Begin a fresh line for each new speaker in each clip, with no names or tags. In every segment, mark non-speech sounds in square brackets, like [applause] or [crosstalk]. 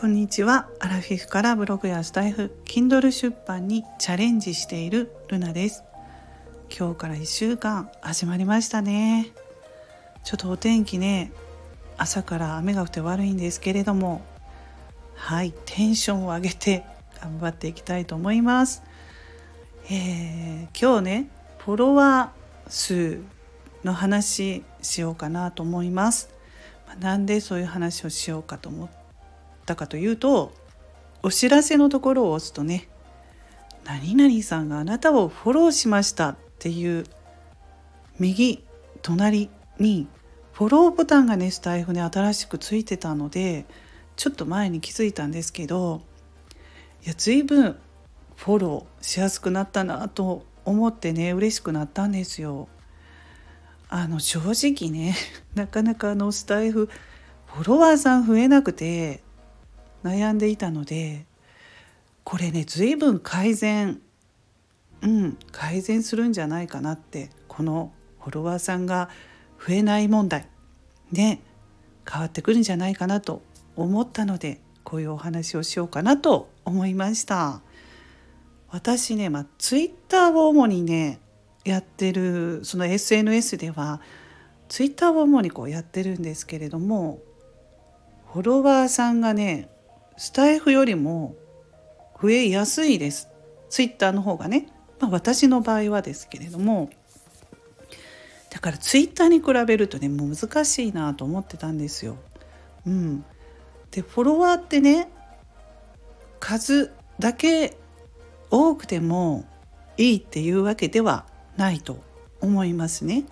こんにちは。アラフィフからブログやスタイフ Kindle 出版にチャレンジしているルナです。今日から1週間始まりましたね。ちょっとお天気ね朝から雨が降って悪いんですけれども。はいテンションを上げて頑張っていきたいと思います。えー、今日ねフォロワー数の話しようかなと思います。なんでそういう話をしようかと思ったかというとお知らせのところを押すとね「何々さんがあなたをフォローしました」っていう右隣にフォローボタンがねスタイフに新しくついてたのでちょっと前に気づいたんですけどいや随分フォローしやすくなったなと思ってね嬉しくなったんですよ。あの正直ねなかなかあのスタイフフォロワーさん増えなくて悩んでいたのでこれね随分改善うん改善するんじゃないかなってこのフォロワーさんが増えない問題ね変わってくるんじゃないかなと思ったのでこういうお話をしようかなと思いました。私ね、まあ、ツイッターを主にねやってるその SNS ではツイッターを主にこうやってるんですけれどもフォロワーさんがねスタイフよりも増えやすいです。ツイッターの方がね、まあ、私の場合はですけれども。だからツイッターに比べるとねもう難しいなと思ってたんですよ。うん、でフォロワーってね数だけ多くてもいいっていうわけではないと思いますね。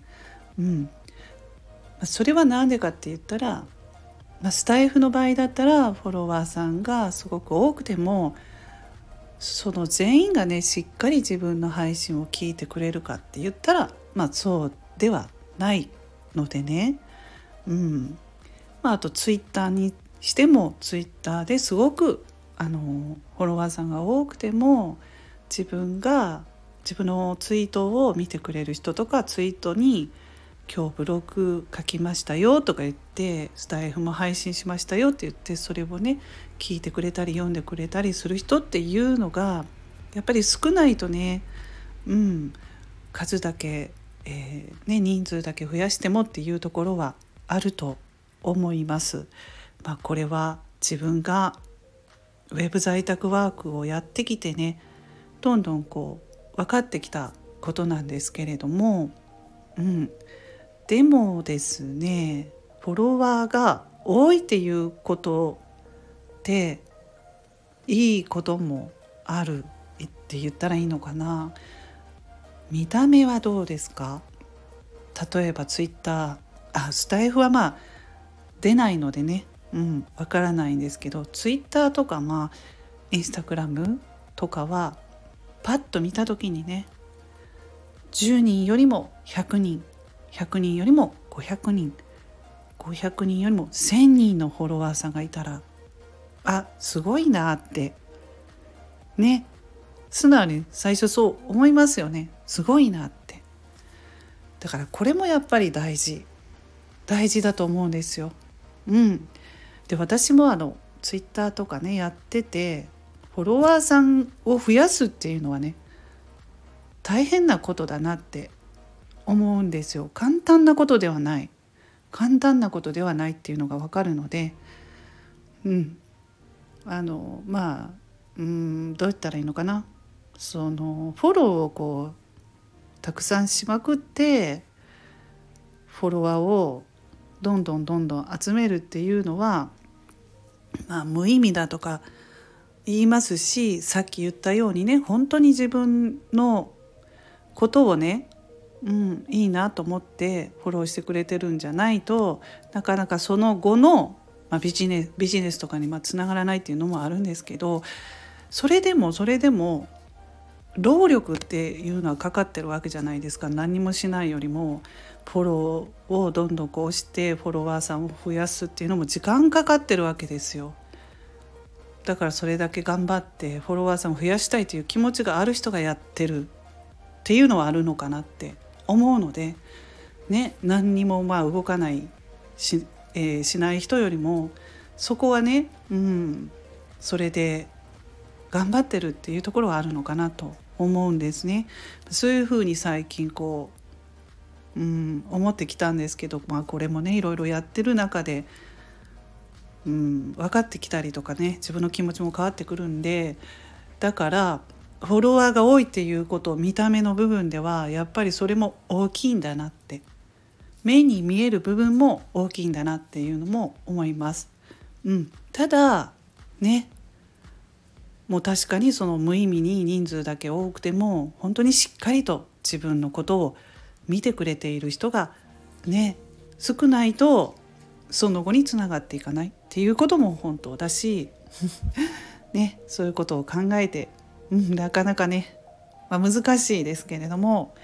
うん、それは何でかって言ったら、まあ、スタイフの場合だったらフォロワーさんがすごく多くてもその全員がねしっかり自分の配信を聞いてくれるかって言ったらまあそうではないのでね、うん。まあ、あとツイッターにしてもツイッターですごくあのフォロワーさんが多くても自分が自分のツイートを見てくれる人とかツイートに「今日ブログ書きましたよ」とか言ってスタイフも配信しましたよって言ってそれをね聞いてくれたり読んでくれたりする人っていうのがやっぱり少ないとねうん数だけ、えー、ね、人数だけ増やしてもっていうところはあると思います。まあ、これは自分がウェブ在宅ワークをやってきてねどんどんこう分かってきたことなんですけれども、うん、でもですねフォロワーが多いっていうことでいいこともあるって言ったらいいのかな。見た目はどうですか？例えばツイッターあスタイフはまあ出ないのでね。うんわからないんですけどツイッターとかまあインスタグラムとかはパッと見た時にね10人よりも100人100人よりも500人。500人よりも1,000人のフォロワーさんがいたらあすごいなって。ね。素直に最初そう思いますよね。すごいなって。だからこれもやっぱり大事。大事だと思うんですよ。うん、で私もあのツイッターとかねやっててフォロワーさんを増やすっていうのはね大変なことだなって思うんですよ。簡単なことではない。簡単なことではないっていうのが分かるのでうん。あのまあうんどう言ったらいいのかな。そのフォローをこうたくさんしまくってフォロワーをどんどんどんどん集めるっていうのはまあ無意味だとか言いますしさっき言ったようにね本当に自分のことをね、うん、いいなと思ってフォローしてくれてるんじゃないとなかなかその後の、まあ、ビジネビジネスとかにつながらないっていうのもあるんですけどそれでもそれでも労力っていうのはかかってるわけじゃないですか何もしないよりもフォローをどんどんこうしてフォロワーさんを増やすっていうのも時間かかってるわけですよ。だからそれだけ頑張ってフォロワーさんを増やしたいという気持ちがある人がやってるっていうのはあるのかなって思うのでね何にもまあ動かないし,、えー、しない人よりもそこはね、うん、それで頑張ってるっていうところはあるのかなと思うんですね。そういうふうに最近こう、うん、思ってきたんですけど、まあ、これもねいろいろやってる中で、うん、分かってきたりとかね自分の気持ちも変わってくるんでだからフォロワーが多いっていうこと見た目の部分ではやっぱりそれも大きいんだなって。目に見える部分も大きいんだなっていうのも思います。うん、ただね。もう確かにその無意味に人数だけ多くても本当にしっかりと自分のことを見てくれている人がね。少ないとその後につながっていかないっていうことも本当だし [laughs] ね。そういうことを考えて、なかなかね、まあ、難しいですけれども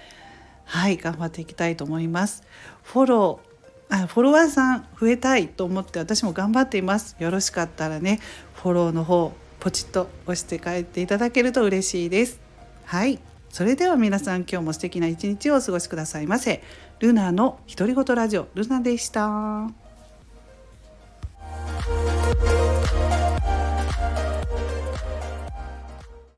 はい頑張っていきたいと思います。フォローあフォロワーさん増えたいと思って私も頑張っています。よろしかったらねフォローの方ポチッと押して帰っていただけると嬉しいです。はいそれでは皆さん今日も素敵な一日をお過ごしくださいませ。ルナの独り言ラジオルナでした。